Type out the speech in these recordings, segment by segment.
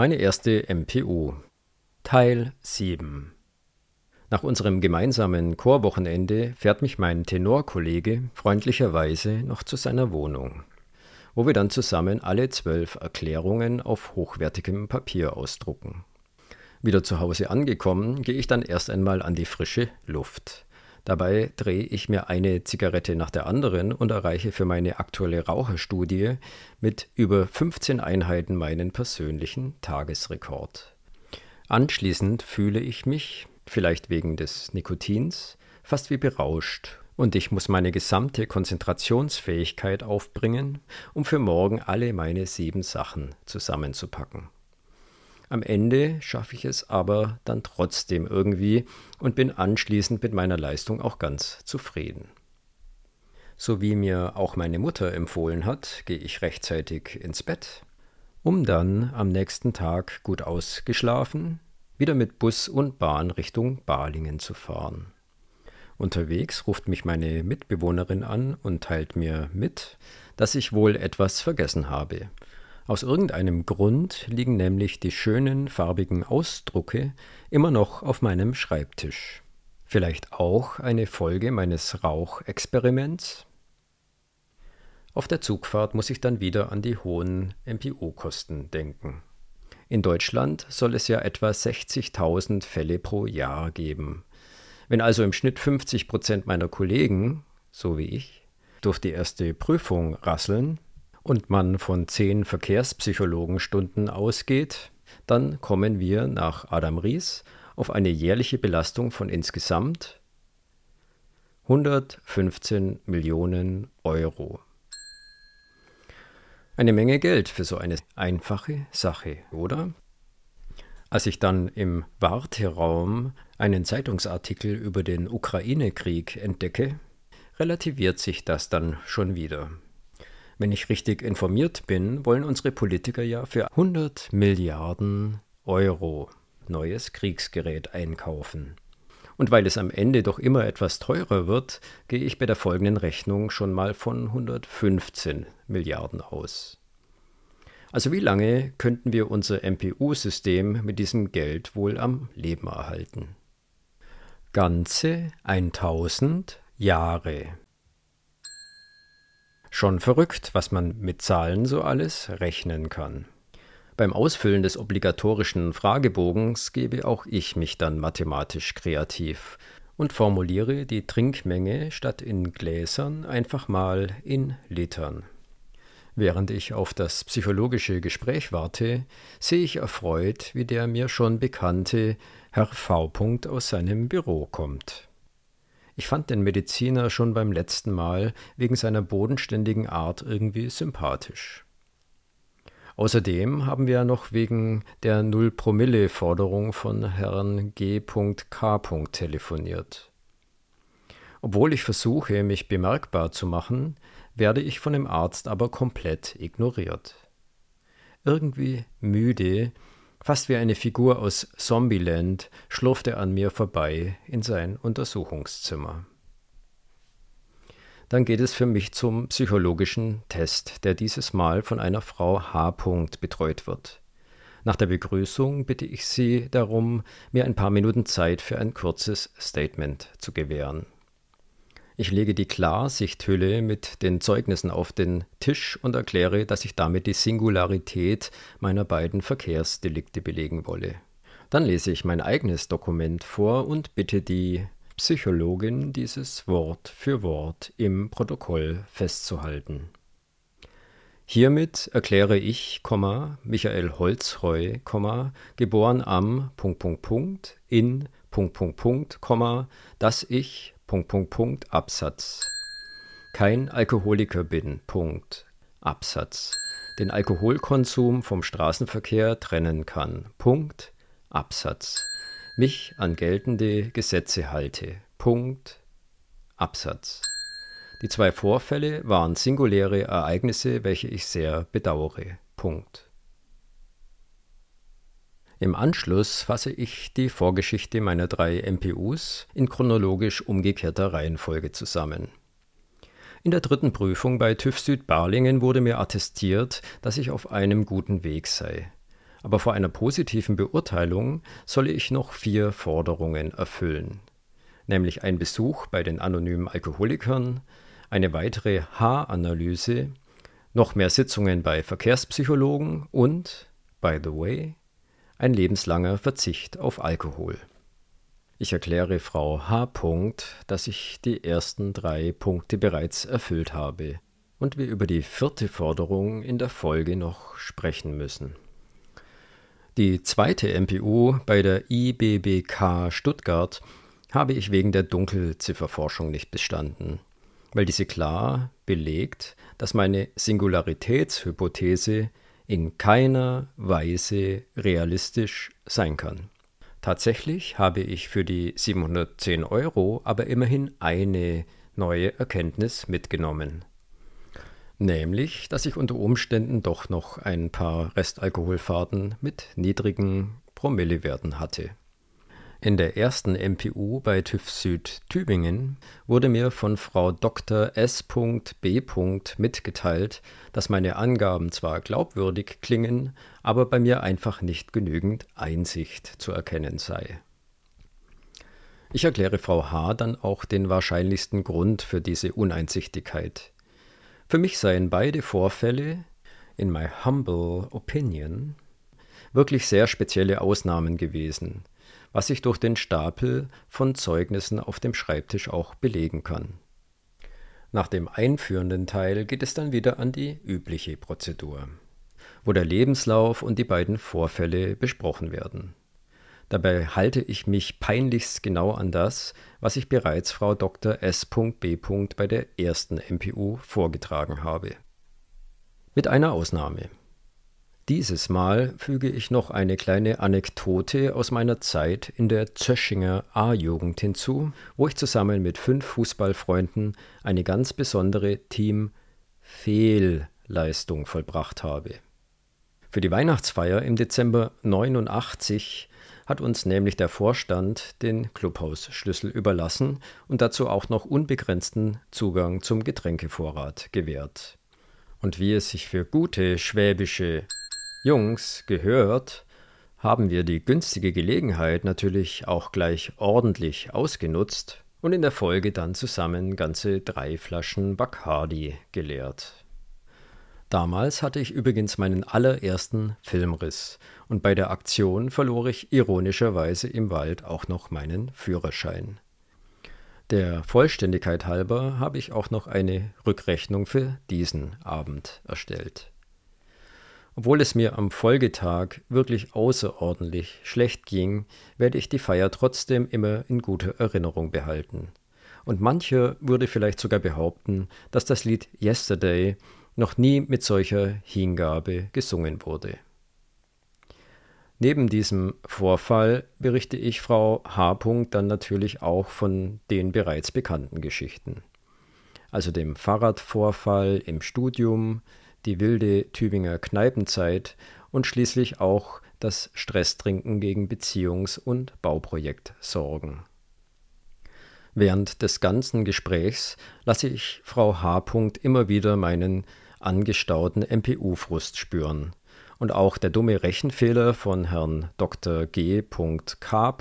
Meine erste MPU Teil 7 Nach unserem gemeinsamen Chorwochenende fährt mich mein Tenorkollege freundlicherweise noch zu seiner Wohnung, wo wir dann zusammen alle zwölf Erklärungen auf hochwertigem Papier ausdrucken. Wieder zu Hause angekommen, gehe ich dann erst einmal an die frische Luft. Dabei drehe ich mir eine Zigarette nach der anderen und erreiche für meine aktuelle Raucherstudie mit über 15 Einheiten meinen persönlichen Tagesrekord. Anschließend fühle ich mich, vielleicht wegen des Nikotins, fast wie berauscht und ich muss meine gesamte Konzentrationsfähigkeit aufbringen, um für morgen alle meine sieben Sachen zusammenzupacken. Am Ende schaffe ich es aber dann trotzdem irgendwie und bin anschließend mit meiner Leistung auch ganz zufrieden. So wie mir auch meine Mutter empfohlen hat, gehe ich rechtzeitig ins Bett, um dann am nächsten Tag gut ausgeschlafen wieder mit Bus und Bahn Richtung Balingen zu fahren. Unterwegs ruft mich meine Mitbewohnerin an und teilt mir mit, dass ich wohl etwas vergessen habe aus irgendeinem Grund liegen nämlich die schönen farbigen Ausdrucke immer noch auf meinem Schreibtisch. Vielleicht auch eine Folge meines Rauchexperiments? Auf der Zugfahrt muss ich dann wieder an die hohen MPO-Kosten denken. In Deutschland soll es ja etwa 60.000 Fälle pro Jahr geben. Wenn also im Schnitt 50 Prozent meiner Kollegen, so wie ich, durch die erste Prüfung rasseln, und man von zehn Verkehrspsychologenstunden ausgeht, dann kommen wir nach Adam Ries auf eine jährliche Belastung von insgesamt 115 Millionen Euro. Eine Menge Geld für so eine einfache Sache, oder? Als ich dann im Warteraum einen Zeitungsartikel über den Ukraine-Krieg entdecke, relativiert sich das dann schon wieder. Wenn ich richtig informiert bin, wollen unsere Politiker ja für 100 Milliarden Euro neues Kriegsgerät einkaufen. Und weil es am Ende doch immer etwas teurer wird, gehe ich bei der folgenden Rechnung schon mal von 115 Milliarden aus. Also wie lange könnten wir unser MPU-System mit diesem Geld wohl am Leben erhalten? Ganze 1000 Jahre. Schon verrückt, was man mit Zahlen so alles rechnen kann. Beim Ausfüllen des obligatorischen Fragebogens gebe auch ich mich dann mathematisch kreativ und formuliere die Trinkmenge statt in Gläsern einfach mal in Litern. Während ich auf das psychologische Gespräch warte, sehe ich erfreut, wie der mir schon bekannte Herr V. aus seinem Büro kommt. Ich fand den Mediziner schon beim letzten Mal wegen seiner bodenständigen Art irgendwie sympathisch. Außerdem haben wir ja noch wegen der Null-Promille-Forderung von Herrn G.K. telefoniert. Obwohl ich versuche, mich bemerkbar zu machen, werde ich von dem Arzt aber komplett ignoriert. Irgendwie müde Fast wie eine Figur aus Zombieland schlurft er an mir vorbei in sein Untersuchungszimmer. Dann geht es für mich zum psychologischen Test, der dieses Mal von einer Frau H. betreut wird. Nach der Begrüßung bitte ich Sie darum, mir ein paar Minuten Zeit für ein kurzes Statement zu gewähren. Ich lege die Klarsichthülle mit den Zeugnissen auf den Tisch und erkläre, dass ich damit die Singularität meiner beiden Verkehrsdelikte belegen wolle. Dann lese ich mein eigenes Dokument vor und bitte die Psychologin, dieses Wort für Wort im Protokoll festzuhalten. Hiermit erkläre ich, Michael Holzreu, geboren am in dass ich Punkt, Punkt, Punkt, Absatz. Kein Alkoholiker bin, Punkt, Absatz. Den Alkoholkonsum vom Straßenverkehr trennen kann, Punkt, Absatz. Mich an geltende Gesetze halte, Punkt, Absatz. Die zwei Vorfälle waren singuläre Ereignisse, welche ich sehr bedauere, Punkt. Im Anschluss fasse ich die Vorgeschichte meiner drei MPUs in chronologisch umgekehrter Reihenfolge zusammen. In der dritten Prüfung bei TÜV Süd Barlingen wurde mir attestiert, dass ich auf einem guten Weg sei. Aber vor einer positiven Beurteilung solle ich noch vier Forderungen erfüllen, nämlich ein Besuch bei den anonymen Alkoholikern, eine weitere Haaranalyse, noch mehr Sitzungen bei Verkehrspsychologen und, by the way, ein lebenslanger Verzicht auf Alkohol. Ich erkläre Frau H. dass ich die ersten drei Punkte bereits erfüllt habe und wir über die vierte Forderung in der Folge noch sprechen müssen. Die zweite MPU bei der IBBK Stuttgart habe ich wegen der Dunkelzifferforschung nicht bestanden, weil diese klar belegt, dass meine Singularitätshypothese in keiner Weise realistisch sein kann. Tatsächlich habe ich für die 710 Euro aber immerhin eine neue Erkenntnis mitgenommen. Nämlich, dass ich unter Umständen doch noch ein paar Restalkoholfahrten mit niedrigen Promillewerten hatte. In der ersten MPU bei TÜV Süd Tübingen wurde mir von Frau Dr. S.B. mitgeteilt, dass meine Angaben zwar glaubwürdig klingen, aber bei mir einfach nicht genügend Einsicht zu erkennen sei. Ich erkläre Frau H. dann auch den wahrscheinlichsten Grund für diese Uneinsichtigkeit. Für mich seien beide Vorfälle, in my humble opinion, wirklich sehr spezielle Ausnahmen gewesen, was sich durch den Stapel von Zeugnissen auf dem Schreibtisch auch belegen kann. Nach dem einführenden Teil geht es dann wieder an die übliche Prozedur, wo der Lebenslauf und die beiden Vorfälle besprochen werden. Dabei halte ich mich peinlichst genau an das, was ich bereits Frau Dr. S.B. bei der ersten MPU vorgetragen habe. Mit einer Ausnahme. Dieses Mal füge ich noch eine kleine Anekdote aus meiner Zeit in der Zöschinger A-Jugend hinzu, wo ich zusammen mit fünf Fußballfreunden eine ganz besondere Team-Fehlleistung vollbracht habe. Für die Weihnachtsfeier im Dezember 89 hat uns nämlich der Vorstand den Clubhausschlüssel überlassen und dazu auch noch unbegrenzten Zugang zum Getränkevorrat gewährt. Und wie es sich für gute schwäbische Jungs gehört, haben wir die günstige Gelegenheit natürlich auch gleich ordentlich ausgenutzt und in der Folge dann zusammen ganze drei Flaschen Bacardi geleert. Damals hatte ich übrigens meinen allerersten Filmriss und bei der Aktion verlor ich ironischerweise im Wald auch noch meinen Führerschein. Der Vollständigkeit halber habe ich auch noch eine Rückrechnung für diesen Abend erstellt. Obwohl es mir am Folgetag wirklich außerordentlich schlecht ging, werde ich die Feier trotzdem immer in guter Erinnerung behalten. Und mancher würde vielleicht sogar behaupten, dass das Lied Yesterday noch nie mit solcher Hingabe gesungen wurde. Neben diesem Vorfall berichte ich Frau H. dann natürlich auch von den bereits bekannten Geschichten. Also dem Fahrradvorfall im Studium, die wilde Tübinger Kneipenzeit und schließlich auch das Stresstrinken gegen Beziehungs- und Bauprojektsorgen. Während des ganzen Gesprächs lasse ich Frau H. immer wieder meinen angestauten MPU-Frust spüren. Und auch der dumme Rechenfehler von Herrn Dr. G.K.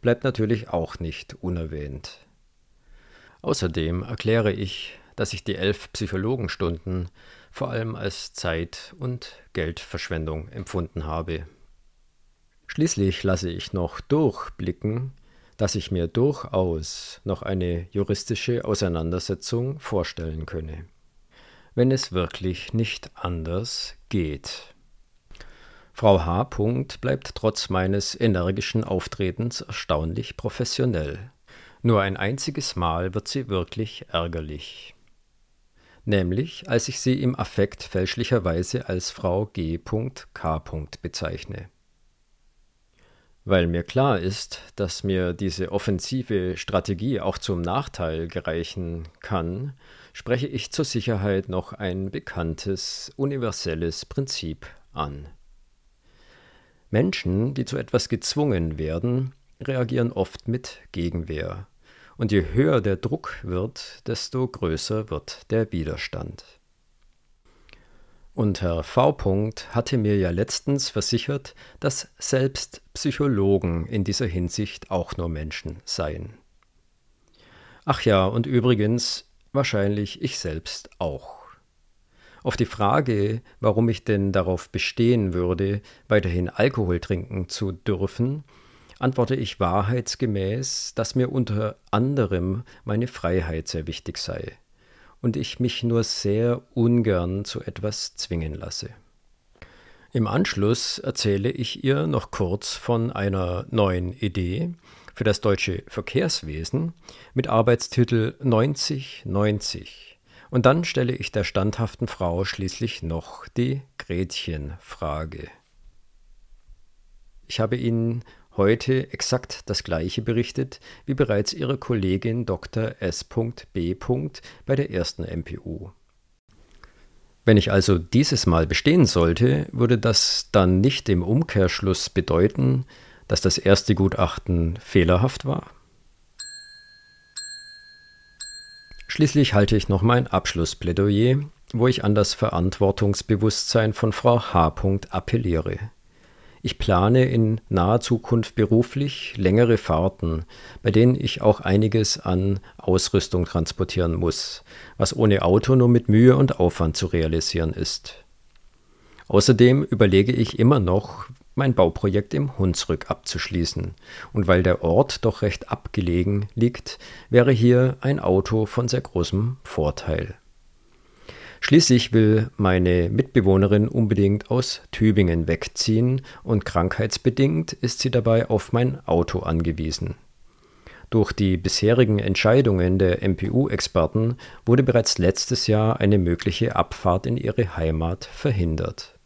bleibt natürlich auch nicht unerwähnt. Außerdem erkläre ich, dass ich die elf Psychologenstunden vor allem als Zeit- und Geldverschwendung empfunden habe. Schließlich lasse ich noch durchblicken, dass ich mir durchaus noch eine juristische Auseinandersetzung vorstellen könne, wenn es wirklich nicht anders geht. Frau H. bleibt trotz meines energischen Auftretens erstaunlich professionell. Nur ein einziges Mal wird sie wirklich ärgerlich nämlich als ich sie im Affekt fälschlicherweise als Frau G.K. bezeichne. Weil mir klar ist, dass mir diese offensive Strategie auch zum Nachteil gereichen kann, spreche ich zur Sicherheit noch ein bekanntes, universelles Prinzip an. Menschen, die zu etwas gezwungen werden, reagieren oft mit Gegenwehr und je höher der Druck wird, desto größer wird der Widerstand. Und Herr V. hatte mir ja letztens versichert, dass selbst Psychologen in dieser Hinsicht auch nur Menschen seien. Ach ja, und übrigens, wahrscheinlich ich selbst auch. Auf die Frage, warum ich denn darauf bestehen würde, weiterhin Alkohol trinken zu dürfen, antworte ich wahrheitsgemäß, dass mir unter anderem meine Freiheit sehr wichtig sei und ich mich nur sehr ungern zu etwas zwingen lasse. Im Anschluss erzähle ich ihr noch kurz von einer neuen Idee für das deutsche Verkehrswesen mit Arbeitstitel 9090. Und dann stelle ich der standhaften Frau schließlich noch die Gretchenfrage. Ich habe Ihnen heute exakt das gleiche berichtet wie bereits ihre Kollegin Dr. S.B. bei der ersten MPU. Wenn ich also dieses Mal bestehen sollte, würde das dann nicht im Umkehrschluss bedeuten, dass das erste Gutachten fehlerhaft war? Schließlich halte ich noch mein Abschlussplädoyer, wo ich an das Verantwortungsbewusstsein von Frau H. appelliere. Ich plane in naher Zukunft beruflich längere Fahrten, bei denen ich auch einiges an Ausrüstung transportieren muss, was ohne Auto nur mit Mühe und Aufwand zu realisieren ist. Außerdem überlege ich immer noch, mein Bauprojekt im Hunsrück abzuschließen, und weil der Ort doch recht abgelegen liegt, wäre hier ein Auto von sehr großem Vorteil. Schließlich will meine Mitbewohnerin unbedingt aus Tübingen wegziehen und krankheitsbedingt ist sie dabei auf mein Auto angewiesen. Durch die bisherigen Entscheidungen der MPU-Experten wurde bereits letztes Jahr eine mögliche Abfahrt in ihre Heimat verhindert.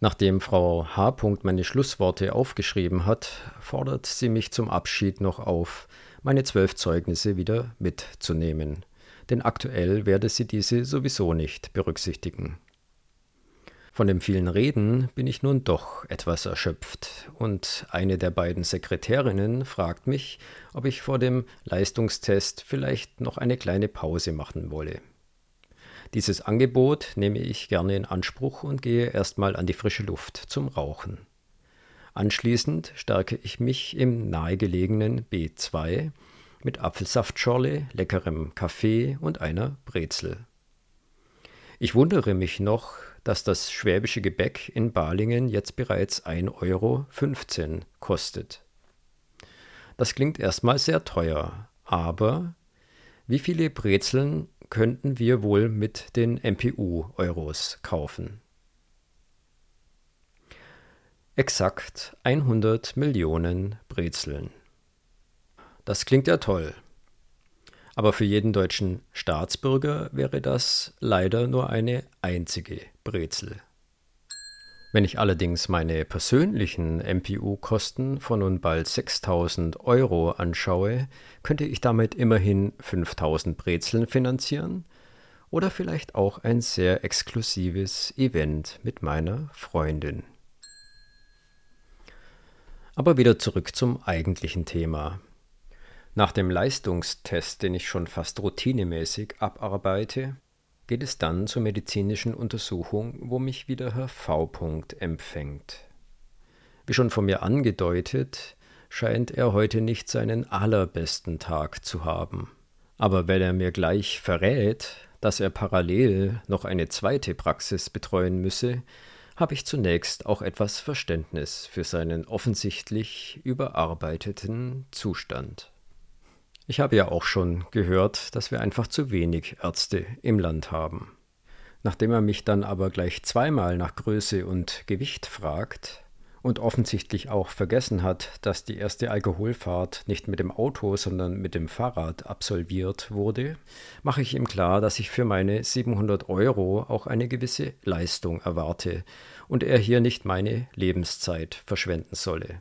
Nachdem Frau H. meine Schlussworte aufgeschrieben hat, fordert sie mich zum Abschied noch auf, meine zwölf Zeugnisse wieder mitzunehmen denn aktuell werde sie diese sowieso nicht berücksichtigen. Von dem vielen Reden bin ich nun doch etwas erschöpft, und eine der beiden Sekretärinnen fragt mich, ob ich vor dem Leistungstest vielleicht noch eine kleine Pause machen wolle. Dieses Angebot nehme ich gerne in Anspruch und gehe erstmal an die frische Luft zum Rauchen. Anschließend stärke ich mich im nahegelegenen B2 mit Apfelsaftschorle, leckerem Kaffee und einer Brezel. Ich wundere mich noch, dass das schwäbische Gebäck in Balingen jetzt bereits 1,15 Euro kostet. Das klingt erstmal sehr teuer, aber wie viele Brezeln könnten wir wohl mit den MPU-Euros kaufen? Exakt 100 Millionen Brezeln. Das klingt ja toll. Aber für jeden deutschen Staatsbürger wäre das leider nur eine einzige Brezel. Wenn ich allerdings meine persönlichen MPU-Kosten von nun bald 6000 Euro anschaue, könnte ich damit immerhin 5000 Brezeln finanzieren oder vielleicht auch ein sehr exklusives Event mit meiner Freundin. Aber wieder zurück zum eigentlichen Thema. Nach dem Leistungstest, den ich schon fast routinemäßig abarbeite, geht es dann zur medizinischen Untersuchung, wo mich wieder Herr V. empfängt. Wie schon von mir angedeutet, scheint er heute nicht seinen allerbesten Tag zu haben. Aber wenn er mir gleich verrät, dass er parallel noch eine zweite Praxis betreuen müsse, habe ich zunächst auch etwas Verständnis für seinen offensichtlich überarbeiteten Zustand. Ich habe ja auch schon gehört, dass wir einfach zu wenig Ärzte im Land haben. Nachdem er mich dann aber gleich zweimal nach Größe und Gewicht fragt und offensichtlich auch vergessen hat, dass die erste Alkoholfahrt nicht mit dem Auto, sondern mit dem Fahrrad absolviert wurde, mache ich ihm klar, dass ich für meine 700 Euro auch eine gewisse Leistung erwarte und er hier nicht meine Lebenszeit verschwenden solle.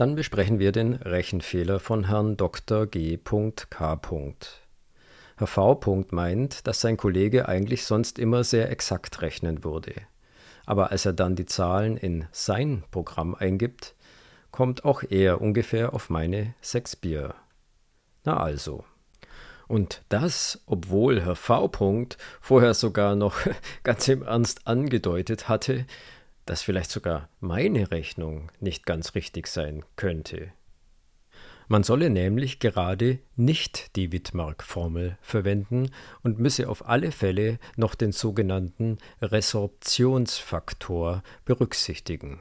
Dann besprechen wir den Rechenfehler von Herrn Dr. G.K. Herr V. meint, dass sein Kollege eigentlich sonst immer sehr exakt rechnen würde. Aber als er dann die Zahlen in sein Programm eingibt, kommt auch er ungefähr auf meine sechs Bier. Na also. Und das, obwohl Herr V. vorher sogar noch ganz im Ernst angedeutet hatte, dass vielleicht sogar meine Rechnung nicht ganz richtig sein könnte. Man solle nämlich gerade nicht die Wittmark-Formel verwenden und müsse auf alle Fälle noch den sogenannten Resorptionsfaktor berücksichtigen.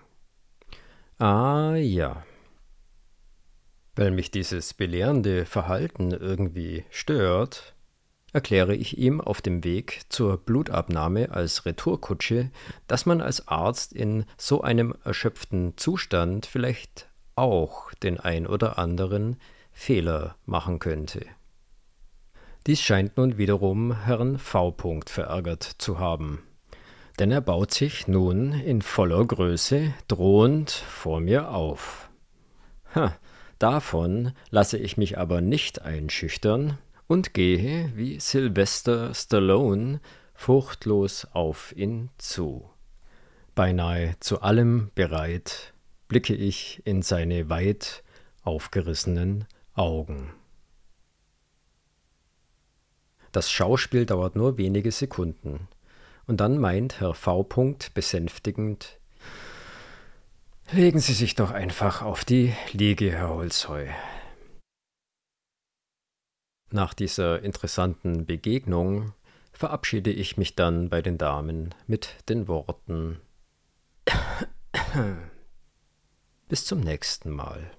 Ah ja. Weil mich dieses belehrende Verhalten irgendwie stört, erkläre ich ihm auf dem Weg zur Blutabnahme als Retourkutsche, dass man als Arzt in so einem erschöpften Zustand vielleicht auch den ein oder anderen Fehler machen könnte. Dies scheint nun wiederum Herrn V. verärgert zu haben, denn er baut sich nun in voller Größe drohend vor mir auf. Ha, davon lasse ich mich aber nicht einschüchtern und gehe wie Sylvester Stallone furchtlos auf ihn zu, beinahe zu allem bereit, blicke ich in seine weit aufgerissenen Augen. Das Schauspiel dauert nur wenige Sekunden, und dann meint Herr V. besänftigend Legen Sie sich doch einfach auf die Liege, Herr Holzheu. Nach dieser interessanten Begegnung verabschiede ich mich dann bei den Damen mit den Worten Bis zum nächsten Mal.